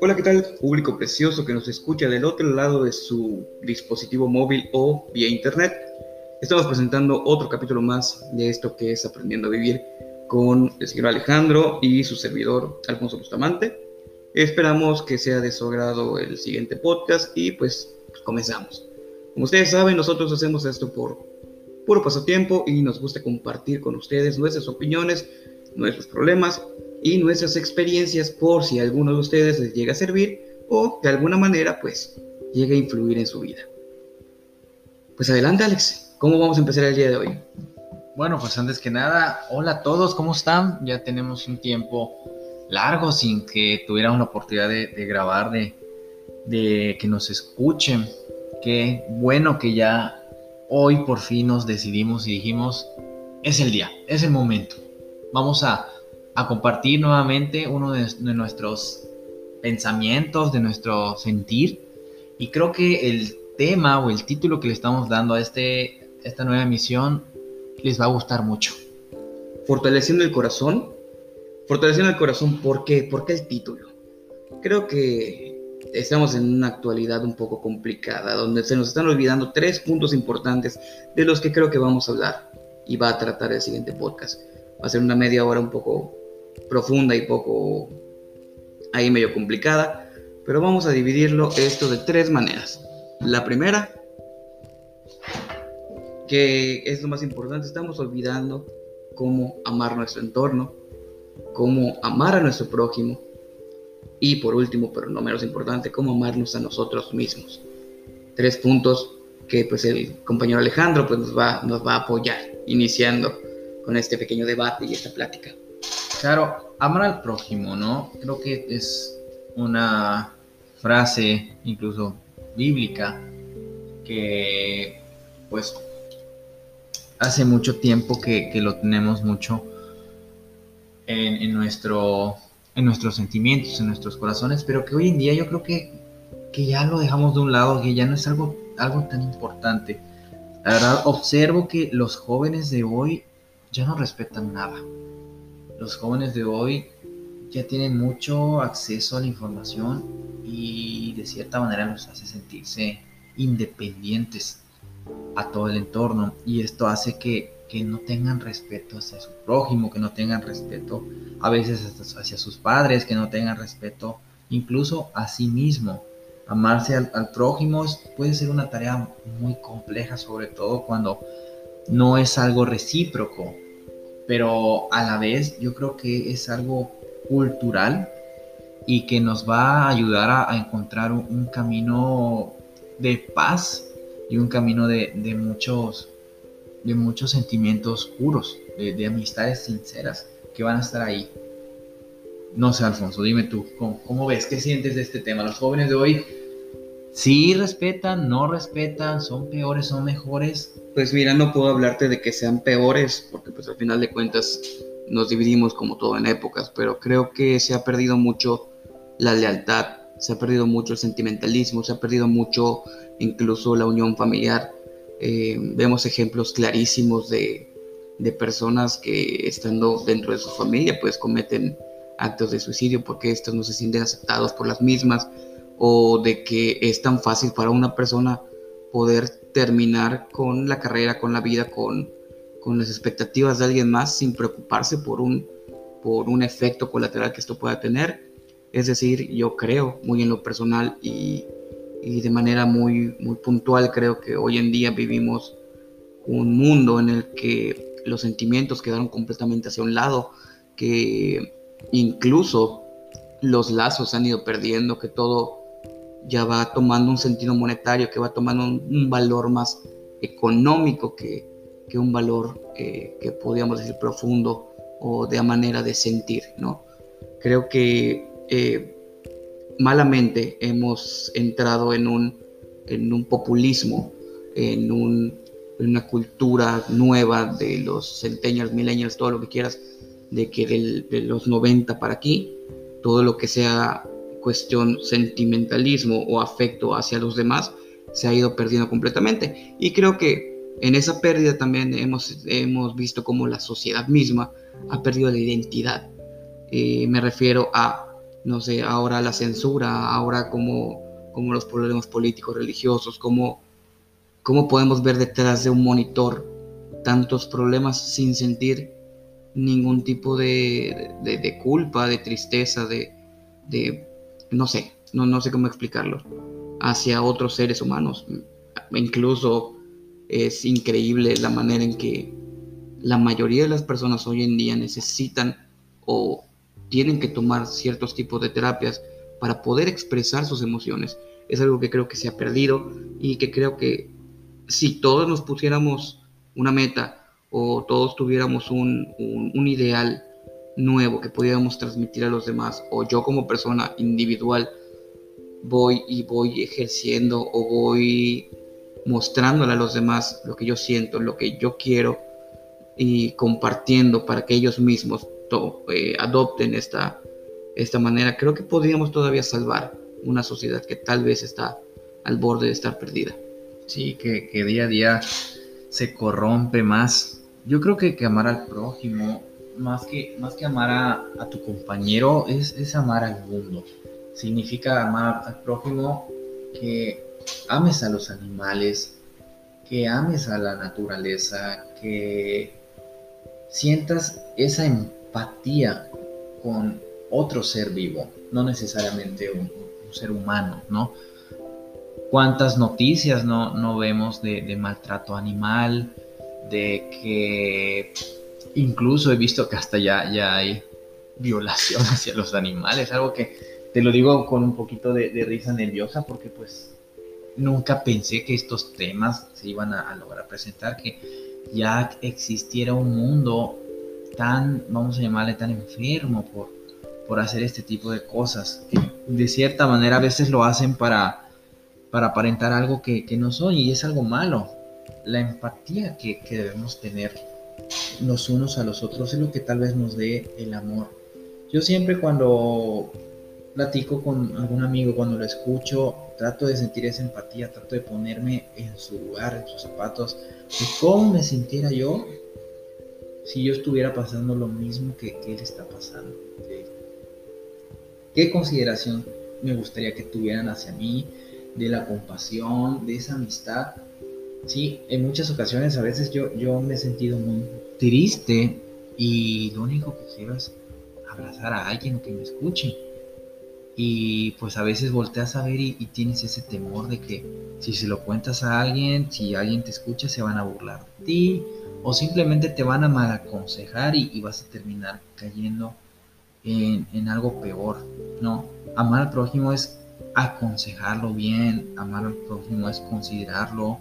Hola, ¿qué tal? Público precioso que nos escucha del otro lado de su dispositivo móvil o vía internet. Estamos presentando otro capítulo más de esto que es Aprendiendo a Vivir con el señor Alejandro y su servidor Alfonso Bustamante. Esperamos que sea de su agrado el siguiente podcast y pues, comenzamos. Como ustedes saben, nosotros hacemos esto por puro pasatiempo y nos gusta compartir con ustedes nuestras opiniones, nuestros problemas y nuestras experiencias por si alguno de ustedes les llega a servir o de alguna manera pues llegue a influir en su vida. Pues adelante Alex, ¿cómo vamos a empezar el día de hoy? Bueno, pues antes que nada, hola a todos, ¿cómo están? Ya tenemos un tiempo largo sin que tuviéramos la oportunidad de, grabar, de, de que nos escuchen. Qué bueno que ya hoy por fin nos decidimos y dijimos, es el día, es el momento. Vamos a a compartir nuevamente uno de, nuestros pensamientos, de nuestro sentir. Y creo que el tema o el título que le estamos dando a este, esta nueva emisión les va a gustar mucho. Fortaleciendo el corazón. Fortaleciendo el corazón, ¿por qué? ¿Por qué el título? Creo que estamos en una actualidad un poco complicada, donde se nos están olvidando tres puntos importantes de los que creo que vamos a hablar y va a tratar el siguiente podcast. Va a ser una media hora un poco profunda y poco ahí medio complicada, pero vamos a dividirlo esto de tres maneras. La primera, que es lo más importante, estamos olvidando cómo amar nuestro entorno, cómo amar a nuestro prójimo y por último, pero no menos importante, cómo amarnos a nosotros mismos. Tres puntos que pues el compañero Alejandro pues nos va, nos va a apoyar iniciando con este pequeño debate y esta plática. Claro, amar al prójimo, ¿no? Creo que es una frase incluso bíblica que pues hace mucho tiempo que, lo tenemos mucho en, nuestro, en nuestros sentimientos, en nuestros corazones, pero que hoy en día yo creo que, que ya lo dejamos de un lado, que ya no es algo, algo tan importante. La verdad, observo que los jóvenes de hoy ya no respetan nada los jóvenes de hoy ya tienen mucho acceso a la información y de cierta manera los hace sentirse independientes a todo el entorno y esto hace que, no tengan respeto hacia su prójimo, que no tengan respeto a veces hacia sus padres, que no tengan respeto incluso a sí mismo. Amarse al, al prójimo puede ser una tarea muy compleja, sobre todo cuando no es algo recíproco pero a la vez yo creo que es algo cultural y que nos va a ayudar a, encontrar un, camino de paz y un camino de, muchos de muchos sentimientos puros, de, amistades sinceras que van a estar ahí. No sé, Alfonso, dime tú, ¿cómo, ¿cómo, ves? ¿Qué sientes de este tema? Los jóvenes de hoy sí respetan, no respetan, son peores, son mejores. Pues mira, no puedo hablarte de que sean peores, porque pues al final de cuentas nos dividimos como todo en épocas, pero creo que se ha perdido mucho la lealtad, se ha perdido mucho el sentimentalismo, se ha perdido mucho incluso la unión familiar. Eh, vemos ejemplos clarísimos de, de personas que estando dentro de su familia pues cometen actos de suicidio porque estos no se sienten aceptados por las mismas o de que es tan fácil para una persona poder terminar con la carrera, con la vida, con, con las expectativas de alguien más sin preocuparse por un, por un efecto colateral que esto pueda tener. Es decir, yo creo muy en lo personal y, y de manera muy, muy puntual creo que hoy en día vivimos un mundo en el que los sentimientos quedaron completamente hacia un lado, que incluso los lazos se han ido perdiendo, que todo ya va tomando un sentido monetario, que va tomando un, valor más económico que, que un valor eh, que podríamos decir profundo o de manera de sentir, ¿no? Creo que eh, malamente hemos entrado en un, en un populismo, en, un, en, una cultura nueva de los centennials, millennials, todo lo que quieras, de que de los 90 para aquí, todo lo que sea cuestión sentimentalismo o afecto hacia los demás se ha ido perdiendo completamente. Y creo que en esa pérdida también hemos, hemos visto cómo la sociedad misma ha perdido la identidad. Eh, me refiero a, no sé, ahora la censura, ahora como, como los problemas políticos, religiosos, cómo, cómo podemos ver detrás de un monitor tantos problemas sin sentir ningún tipo de, de, culpa, de tristeza, de, de no sé, no, no sé cómo explicarlo, hacia otros seres humanos. Incluso es increíble la manera en que la mayoría de las personas hoy en día necesitan o tienen que tomar ciertos tipos de terapias para poder expresar sus emociones. Es algo que creo que se ha perdido y que creo que si todos nos pusiéramos una meta o todos tuviéramos un, un, ideal nuevo que pudiéramos transmitir a los demás o yo como persona individual voy y voy ejerciendo o voy mostrándole a los demás lo que yo siento, lo que yo quiero y compartiendo para que ellos mismos eh, adopten esta, esta manera, creo que podríamos todavía salvar una sociedad que tal vez está al borde de estar perdida. Sí, que, que día a día se corrompe más. Yo creo que, amar al prójimo, más que, más que amar a, a tu compañero, es, es amar al mundo. Significa amar al prójimo que ames a los animales, que ames a la naturaleza, que sientas esa empatía con otro ser vivo, no necesariamente un, ser humano, ¿no? ¿Cuántas noticias no, vemos de, maltrato animal, de que incluso he visto que hasta ya, ya hay violación hacia los animales, algo que te lo digo con un poquito de risa nerviosa porque pues nunca pensé que estos temas se iban a, lograr presentar, que ya existiera un mundo tan, vamos a llamarle, tan enfermo por, por hacer este tipo de cosas, que de cierta manera a veces lo hacen para, para aparentar algo que, no son y es algo malo. La empatía que, que debemos tener los unos a los otros es lo que tal vez nos dé el amor. Yo siempre cuando platico con algún amigo, cuando lo escucho, trato de sentir esa empatía, trato de ponerme en su lugar, en sus zapatos, de cómo me sintiera yo si yo estuviera pasando lo mismo que, él está pasando. ¿Qué consideración me gustaría que tuvieran hacia mí? De la compasión, de esa amistad. Sí, en muchas ocasiones a veces yo, yo me he sentido muy triste y lo único que quiero es abrazar a alguien que me escuche y pues a veces volteas a ver y, tienes ese temor de que si se lo cuentas a alguien, si alguien te escucha, se van a burlar de ti o simplemente te van a mal aconsejar y, vas a terminar cayendo en, algo peor, ¿no? Amar al prójimo es aconsejarlo bien, amar al prójimo es considerarlo,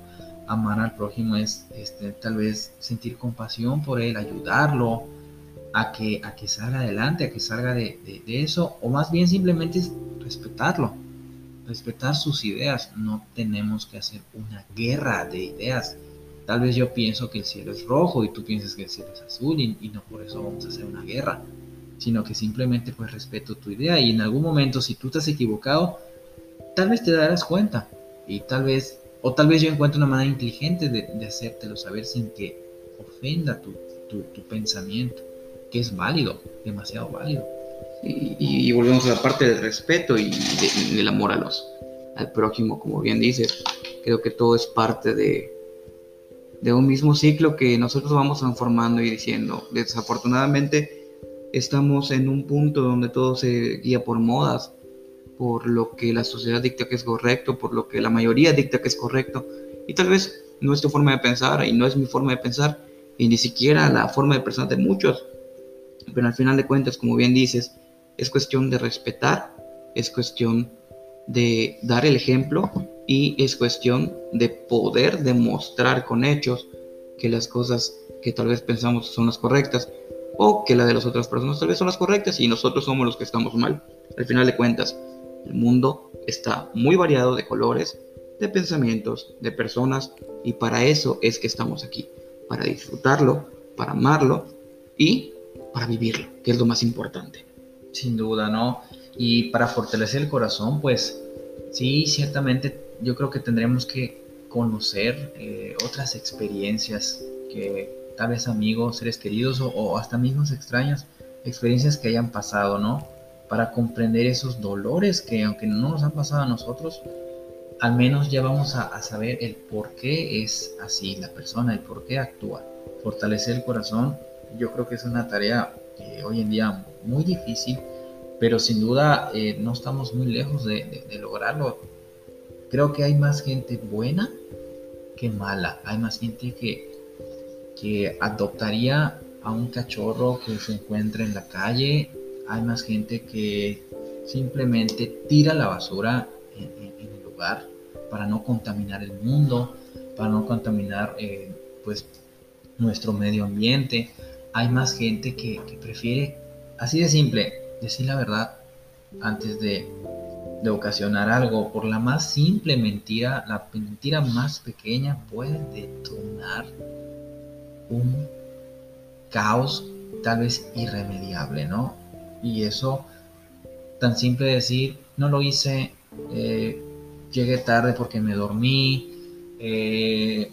amar al prójimo es este, tal vez sentir compasión por él, ayudarlo, a que, a que salga adelante, a que salga de, eso, o más bien simplemente es respetarlo, respetar sus ideas. No tenemos que hacer una guerra de ideas. Tal vez yo pienso que el cielo es rojo y tú piensas que el cielo es azul y, y no por eso vamos a hacer una guerra, sino que simplemente pues respeto tu idea y en algún momento si tú te has equivocado, tal vez te darás cuenta y tal vez, o tal vez yo encuentre una manera inteligente de, de hacértelo saber sin que ofenda tu, tu, pensamiento que es válido, demasiado válido. Y, volvemos a la parte del respeto y del amor a los, al prójimo, como bien dices. Creo que todo es parte de, de un mismo ciclo que nosotros vamos transformando y diciendo. Desafortunadamente estamos en un punto donde todo se guía por modas, por lo que la sociedad dicta que es correcto, por lo que la mayoría dicta que es correcto. Y tal vez no es tu forma de pensar y no es mi forma de pensar y ni siquiera la forma de pensar de muchos pero al final de cuentas, como bien dices, es cuestión de respetar, es cuestión de dar el ejemplo y es cuestión de poder demostrar con hechos que las cosas que tal vez pensamos son las correctas o que la de las otras personas tal vez son las correctas y nosotros somos los que estamos mal. Al final de cuentas, el mundo está muy variado de colores, de pensamientos, de personas y para eso es que estamos aquí, para disfrutarlo, para amarlo y para vivirlo, que es lo más importante. Sin duda, ¿no? Y para fortalecer el corazón, pues sí, ciertamente yo creo que tendremos que conocer eh, otras experiencias que tal vez amigos, seres queridos o, hasta amigos extraños, experiencias que hayan pasado, ¿no? Para comprender esos dolores que aunque no nos han pasado a nosotros, al menos ya vamos a, saber el por qué es así la persona, el por qué actúa. Fortalecer el corazón, yo creo que es una tarea hoy en día muy difícil, pero sin duda eh, no estamos muy lejos de, lograrlo. Creo que hay más gente buena que mala, hay más gente que, que adoptaría a un cachorro que se encuentra en la calle, hay más gente que simplemente tira la basura en, el lugar para no contaminar el mundo, para no contaminar eh, pues nuestro medio ambiente. Hay más gente que, prefiere, así de simple, decir la verdad antes de, de ocasionar algo. Por la más simple mentira, la mentira más pequeña puede detonar un caos tal vez irremediable, ¿no? Y eso, tan simple decir, no lo hice, eh, llegué tarde porque me dormí, eh,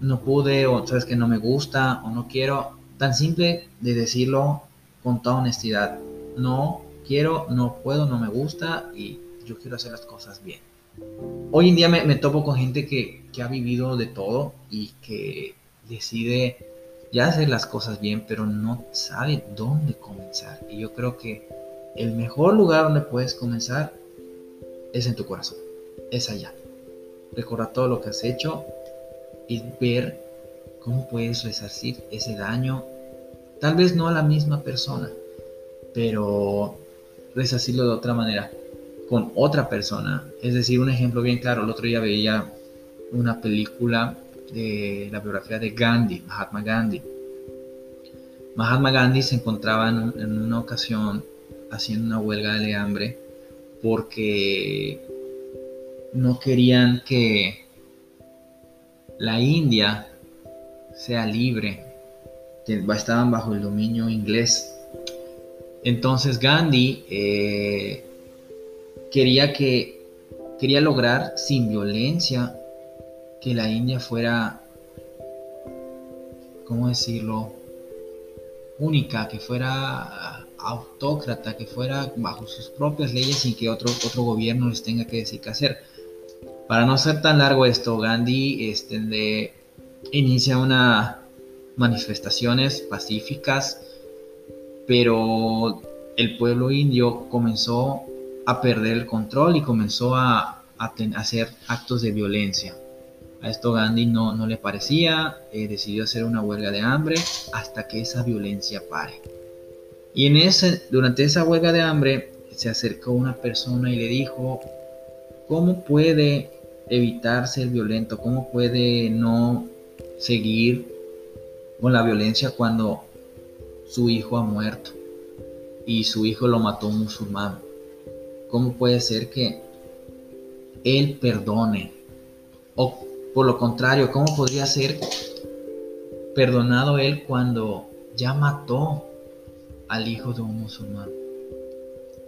no pude, o sabes que no me gusta, o no quiero, tan simple de decirlo con toda honestidad, no quiero, no puedo, no me gusta y yo quiero hacer las cosas bien. Hoy en día me, me topo con gente que, que ha vivido de todo y que decide ya hacer las cosas bien, pero no sabe dónde comenzar. Y yo creo que el mejor lugar donde puedes comenzar es en tu corazón, es allá. Recordar todo lo que has hecho y ver cómo puedes resarcir ese daño, tal vez no a la misma persona, pero resarcirlo de otra manera, con otra persona. Es decir, un ejemplo bien claro, el otro día veía una película de la biografía de Gandhi, Mahatma Gandhi. Mahatma Gandhi se encontraba en, una ocasión haciendo una huelga de hambre porque no querían que la India sea libre, estaban bajo el dominio inglés. Entonces Gandhi eh, quería que quería lograr sin violencia que la India fuera, ¿cómo decirlo? Única, que fuera autócrata, que fuera bajo sus propias leyes sin que otro, otro gobierno les tenga que decir qué hacer. Para no ser tan largo esto, Gandhi este, inicia unas manifestaciones pacíficas, pero el pueblo indio comenzó a perder el control y comenzó a, hacer actos de violencia. A esto Gandhi no, no le parecía, eh, decidió hacer una huelga de hambre hasta que esa violencia pare. Y en ese, durante esa huelga de hambre se acercó una persona y le dijo, ¿cómo puede evitarse el violento? ¿Cómo puede no seguir con la violencia cuando su hijo ha muerto y su hijo lo mató un musulmán? ¿Cómo puede ser que él perdone? O por lo contrario, ¿cómo podría ser perdonado él cuando ya mató al hijo de un musulmán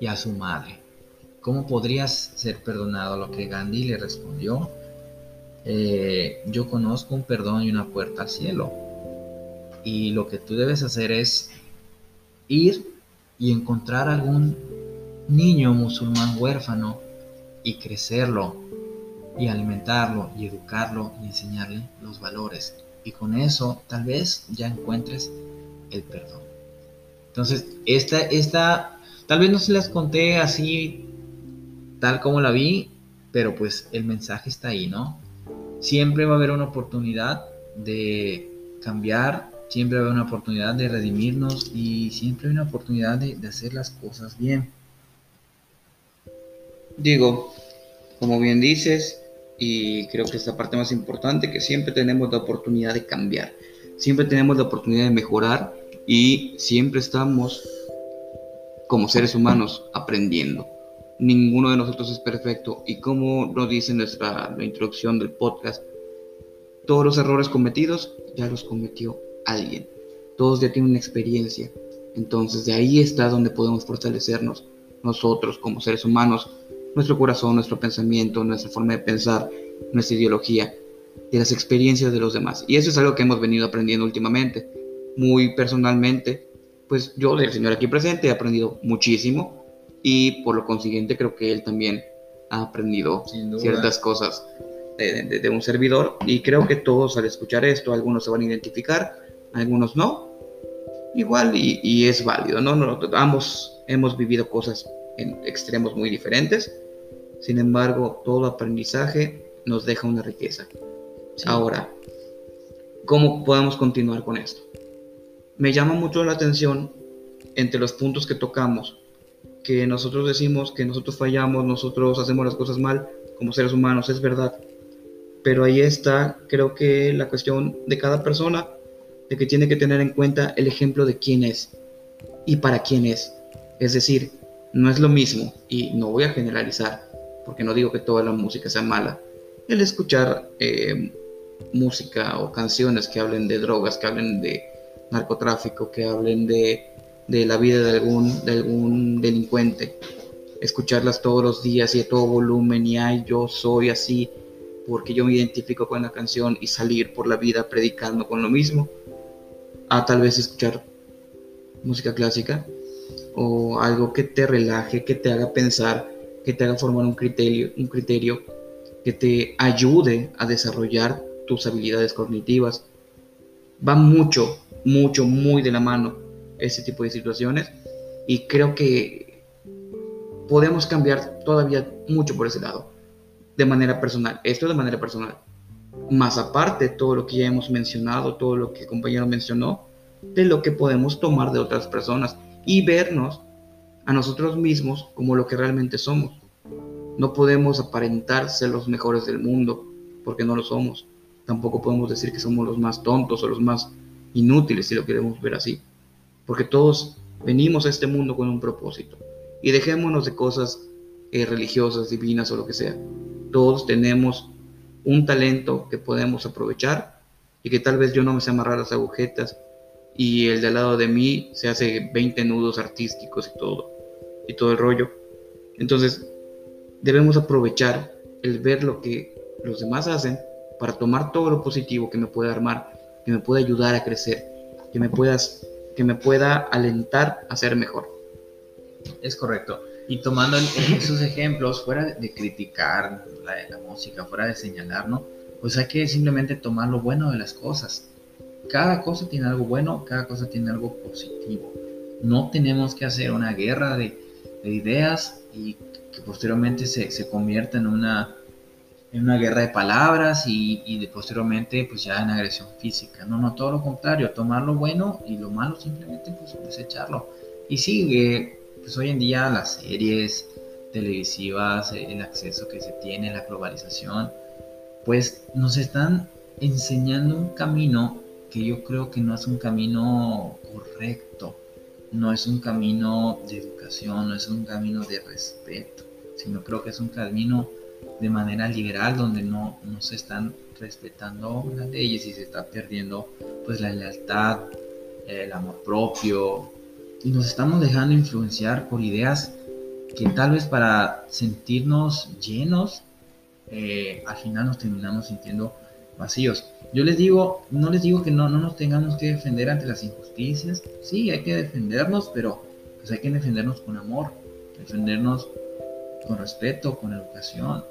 y a su madre? ¿Cómo podrías ser perdonado? Lo que Gandhi le respondió, eh, yo conozco un perdón y una puerta al cielo. Y lo que tú debes hacer es ir y encontrar algún niño musulmán huérfano y crecerlo y alimentarlo y educarlo y enseñarle los valores. Y con eso tal vez ya encuentres el perdón. Entonces, esta, esta, tal vez no se las conté así, tal como la vi, pero pues el mensaje está ahí, ¿no? Siempre va a haber una oportunidad de cambiar, siempre va a haber una oportunidad de redimirnos y siempre hay una oportunidad de, de hacer las cosas bien. Digo, como bien dices, y creo que es la parte más importante, que siempre tenemos la oportunidad de cambiar, siempre tenemos la oportunidad de mejorar y siempre estamos como seres humanos aprendiendo. Ninguno de nosotros es perfecto y como lo dice nuestra la introducción del podcast, todos los errores cometidos ya los cometió alguien. Todos ya tienen una experiencia. Entonces de ahí está donde podemos fortalecernos nosotros como seres humanos nuestro corazón, nuestro pensamiento, nuestra forma de pensar, nuestra ideología. de las experiencias de los demás. Y eso es algo que hemos venido aprendiendo últimamente. Muy personalmente, pues yo del señor aquí presente he aprendido muchísimo y por lo consiguiente creo que él también ha aprendido ciertas cosas de, un servidor y creo que todos al escuchar esto, algunos se van a identificar, algunos no. Igual y, es válido, ¿no? Ambos hemos vivido cosas en extremos muy diferentes, sin embargo, todo aprendizaje nos deja una riqueza. Ahora, ¿cómo podemos continuar con esto? Me llama mucho la atención entre los puntos que tocamos, que nosotros decimos que nosotros fallamos, nosotros hacemos las cosas mal como seres humanos, es verdad. Pero ahí está, creo que la cuestión de cada persona, de que tiene que tener en cuenta el ejemplo de quién es y para quién es. Es decir, no es lo mismo, y no voy a generalizar, porque no digo que toda la música sea mala, el escuchar eh, música o canciones que hablen de drogas, que hablen de narcotráfico, que hablen de, la vida de algún, de algún delincuente, escucharlas todos los días y a todo volumen y ay, yo soy así porque yo me identifico con la canción y salir por la vida predicando con lo mismo, a tal vez escuchar música clásica o algo que te relaje, que te haga pensar, que te haga formar un criterio, un criterio que te ayude a desarrollar tus habilidades cognitivas. Va mucho, mucho, muy de la mano ese tipo de situaciones y creo que podemos cambiar todavía mucho por ese lado, de manera personal. Esto de manera personal. Más aparte, todo lo que ya hemos mencionado, todo lo que el compañero mencionó, de lo que podemos tomar de otras personas y vernos a nosotros mismos como lo que realmente somos. No podemos aparentar ser los mejores del mundo, porque no lo somos. Tampoco podemos decir que somos los más tontos o los más inútiles, si lo queremos ver así. Porque todos venimos a este mundo con un propósito. Y dejémonos de cosas eh, religiosas, divinas o lo que sea. Todos tenemos un talento que podemos aprovechar y que tal vez yo no me sé amarrar las agujetas y el de al lado de mí se hace 20 nudos artísticos y todo, y todo el rollo. Entonces, debemos aprovechar el ver lo que los demás hacen para tomar todo lo positivo que me puede armar, que me pueda ayudar a crecer, que me puedas que me pueda alentar a ser mejor. Es correcto. Y tomando esos ejemplos, fuera de criticar la, la música, fuera de señalar, ¿no? Pues hay que simplemente tomar lo bueno de las cosas cada cosa tiene algo bueno, cada cosa tiene algo positivo. No tenemos que hacer una guerra de, ideas y que posteriormente se, se convierta en una, en una guerra de palabras y, y posteriormente pues ya en agresión física. No, no, todo lo contrario, tomar lo bueno y lo malo simplemente pues desecharlo. Y sigue, pues hoy en día las series televisivas, el acceso que se tiene, la globalización, pues nos están enseñando un camino que yo creo que no es un camino correcto, no es un camino de educación, no es un camino de respeto, sino creo que es un camino de manera liberal donde no, no se están respetando las leyes y se está perdiendo pues la lealtad, el amor propio. Y nos estamos dejando influenciar por ideas que tal vez para sentirnos llenos eh, al final nos terminamos sintiendo vacíos. Yo les digo, no les digo que no, no nos tengamos que defender ante las injusticias. Sí, hay que defendernos, pero pues hay que defendernos con amor, defendernos con respeto, con educación,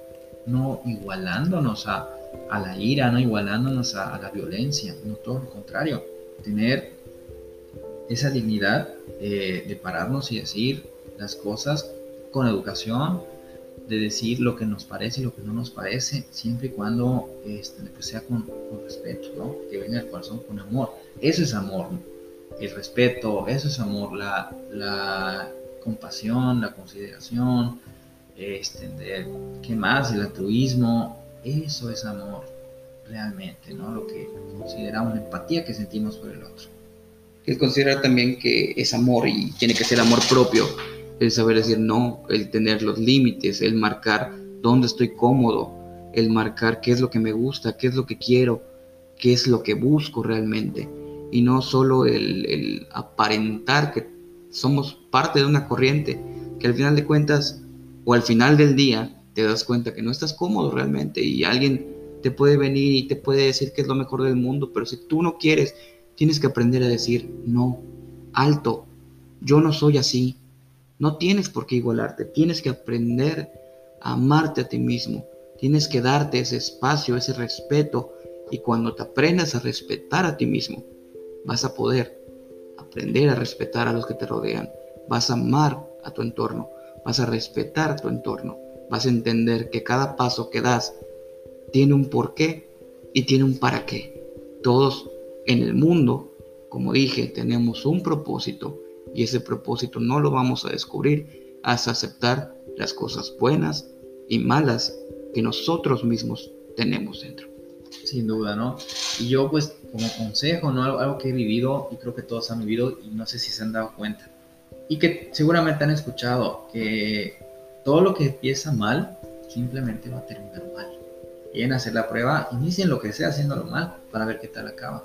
no igualándonos a, la ira, no igualándonos a, la violencia, no todo lo contrario, tener esa dignidad de pararnos y decir las cosas con educación, de decir lo que nos parece y lo que no nos parece, siempre y cuando este, pues sea con, respeto, ¿no? que venga del corazón con amor. Eso es amor, el respeto, eso es amor, la, la compasión, la consideración, este, ¿qué más? El altruismo, eso es amor realmente, ¿no? Lo que consideramos la empatía que sentimos por el otro. Que considerar también que es amor y tiene que ser amor propio el saber decir no, el tener los límites, el marcar dónde estoy cómodo, el marcar qué es lo que me gusta, qué es lo que quiero, qué es lo que busco realmente. Y no solo el, aparentar que somos parte de una corriente, que al final de cuentas o al final del día te das cuenta que no estás cómodo realmente y alguien te puede venir y te puede decir que es lo mejor del mundo, pero si tú no quieres, tienes que aprender a decir, no, alto, yo no soy así. No tienes por qué igualarte, tienes que aprender a amarte a ti mismo, tienes que darte ese espacio, ese respeto, y cuando te aprendas a respetar a ti mismo, vas a poder aprender a respetar a los que te rodean, vas a amar a tu entorno, vas a respetar tu entorno, vas a entender que cada paso que das tiene un porqué y tiene un para qué. Todos en el mundo, como dije, tenemos un propósito y ese propósito no lo vamos a descubrir hasta aceptar las cosas buenas y malas que nosotros mismos tenemos dentro. Sin duda, ¿no? Y yo pues como consejo, ¿no? Algo, que he vivido y creo que todos han vivido y no sé si se han dado cuenta. Y que seguramente han escuchado que todo lo que empieza mal simplemente va a terminar mal. Y en hacer la prueba, inicien lo que sea haciéndolo mal para ver qué tal acaba.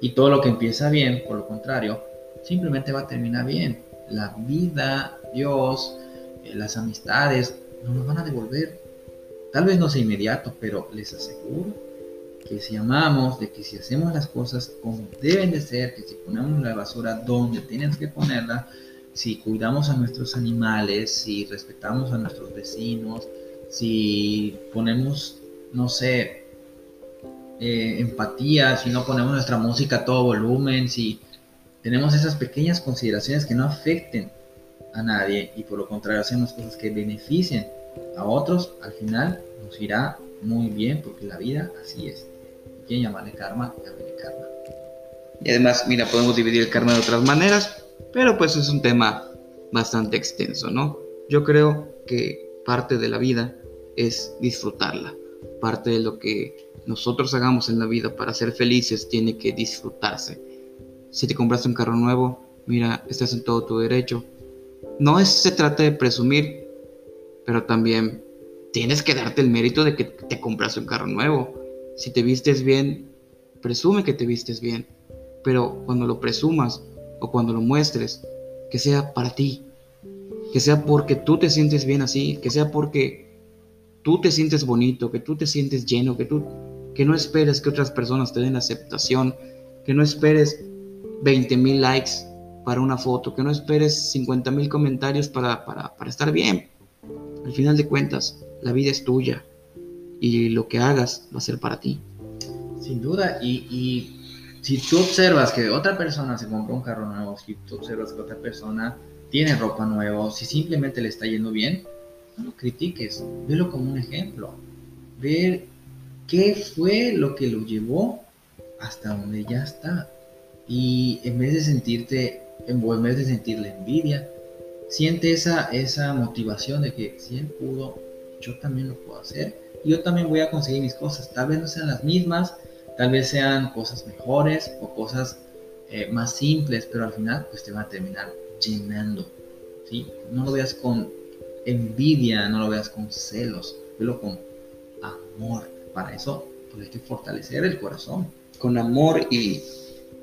Y todo lo que empieza bien, por lo contrario, simplemente va a terminar bien. La vida, Dios, eh, las amistades, no nos van a devolver. Tal vez no sea inmediato, pero les aseguro que si amamos, de que si hacemos las cosas como deben de ser, que si ponemos la basura donde tienes que ponerla, si cuidamos a nuestros animales, si respetamos a nuestros vecinos, si ponemos, no sé, eh, empatía, si no ponemos nuestra música a todo volumen, si tenemos esas pequeñas consideraciones que no afecten a nadie y por lo contrario hacemos cosas que beneficien a otros, al final nos irá muy bien porque la vida así es. ¿Quién llamarle karma? Llámale karma. Y además, mira, podemos dividir el karma de otras maneras, pero pues es un tema bastante extenso, ¿no? Yo creo que parte de la vida es disfrutarla. Parte de lo que nosotros hagamos en la vida para ser felices tiene que disfrutarse. Si te compraste un carro nuevo, mira, estás en todo tu derecho. No se trata de presumir, pero también tienes que darte el mérito de que te compraste un carro nuevo. Si te vistes bien, presume que te vistes bien, pero cuando lo presumas o cuando lo muestres, que sea para ti, que sea porque tú te sientes bien así, que sea porque tú te sientes bonito, que tú te sientes lleno, que tú que no esperes que otras personas te den aceptación, que no esperes 20 mil likes para una foto, que no esperes 50 mil comentarios para, para, para estar bien. Al final de cuentas, la vida es tuya y lo que hagas va a ser para ti. Sin duda, y, y si tú observas que otra persona se compró un carro nuevo, si tú observas que otra persona tiene ropa nueva, si simplemente le está yendo bien, no lo critiques, velo como un ejemplo. Ver qué fue lo que lo llevó hasta donde ya está. Y en vez de sentirte, en vez de sentirle envidia, siente esa, esa motivación de que si él pudo, yo también lo puedo hacer. Yo también voy a conseguir mis cosas. Tal vez no sean las mismas, tal vez sean cosas mejores o cosas eh, más simples, pero al final pues te van a terminar llenando. ¿sí? No lo veas con envidia, no lo veas con celos, velo con amor. Para eso pues hay que fortalecer el corazón. Con amor y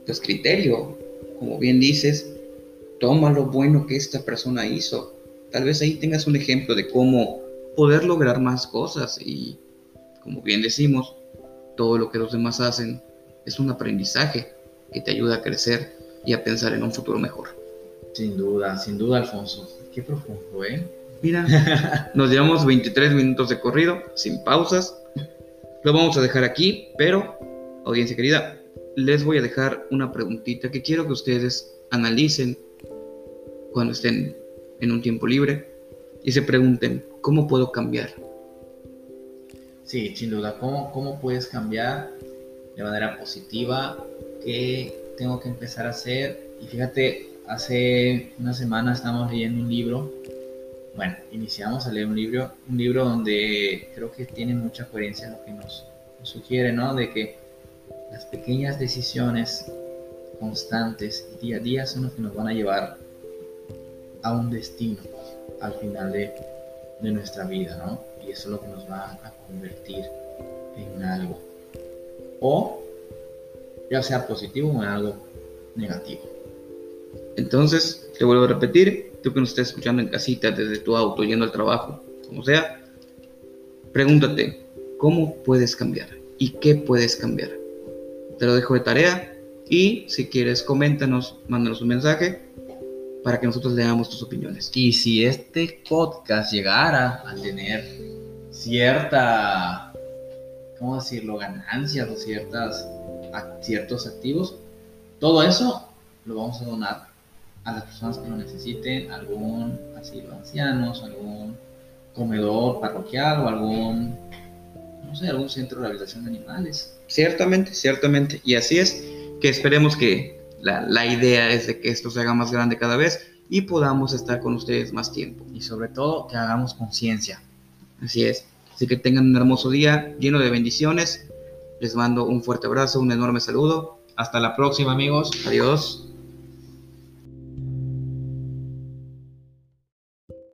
pues criterio, como bien dices, toma lo bueno que esta persona hizo. Tal vez ahí tengas un ejemplo de cómo poder lograr más cosas y, como bien decimos, todo lo que los demás hacen es un aprendizaje que te ayuda a crecer y a pensar en un futuro mejor. Sin duda, sin duda, Alfonso. Qué profundo, ¿eh? Mira, nos llevamos 23 minutos de corrido, sin pausas. Lo vamos a dejar aquí, pero, audiencia querida, les voy a dejar una preguntita que quiero que ustedes analicen cuando estén en un tiempo libre y se pregunten, ¿cómo puedo cambiar? Sí, sin duda, ¿cómo, cómo puedes cambiar de manera positiva? ¿Qué tengo que empezar a hacer? Y fíjate, hace una semana estábamos leyendo un libro. Bueno, iniciamos a leer un libro, un libro donde creo que tiene mucha coherencia en lo que nos, nos sugiere, ¿no? De que las pequeñas decisiones constantes día a día son las que nos van a llevar a un destino al final de, de nuestra vida, ¿no? Y eso es lo que nos va a convertir en algo. O ya sea positivo o en algo negativo. Entonces, te vuelvo a repetir, tú que nos estás escuchando en casita, desde tu auto, yendo al trabajo, como sea, pregúntate, ¿cómo puedes cambiar? y qué puedes cambiar. Te lo dejo de tarea y si quieres coméntanos, mándanos un mensaje para que nosotros leamos tus opiniones. Y si este podcast llegara a tener cierta, ¿cómo decirlo?, ganancias o ciertas, ciertos activos, todo eso lo vamos a donar a las personas que lo necesiten, algún asilo de ancianos, algún comedor parroquial o algún, no sé, algún centro de rehabilitación de animales. Ciertamente, ciertamente. Y así es que esperemos que la, la idea es de que esto se haga más grande cada vez y podamos estar con ustedes más tiempo. Y sobre todo que hagamos conciencia. Así es. Así que tengan un hermoso día lleno de bendiciones. Les mando un fuerte abrazo, un enorme saludo. Hasta la próxima amigos. Adiós.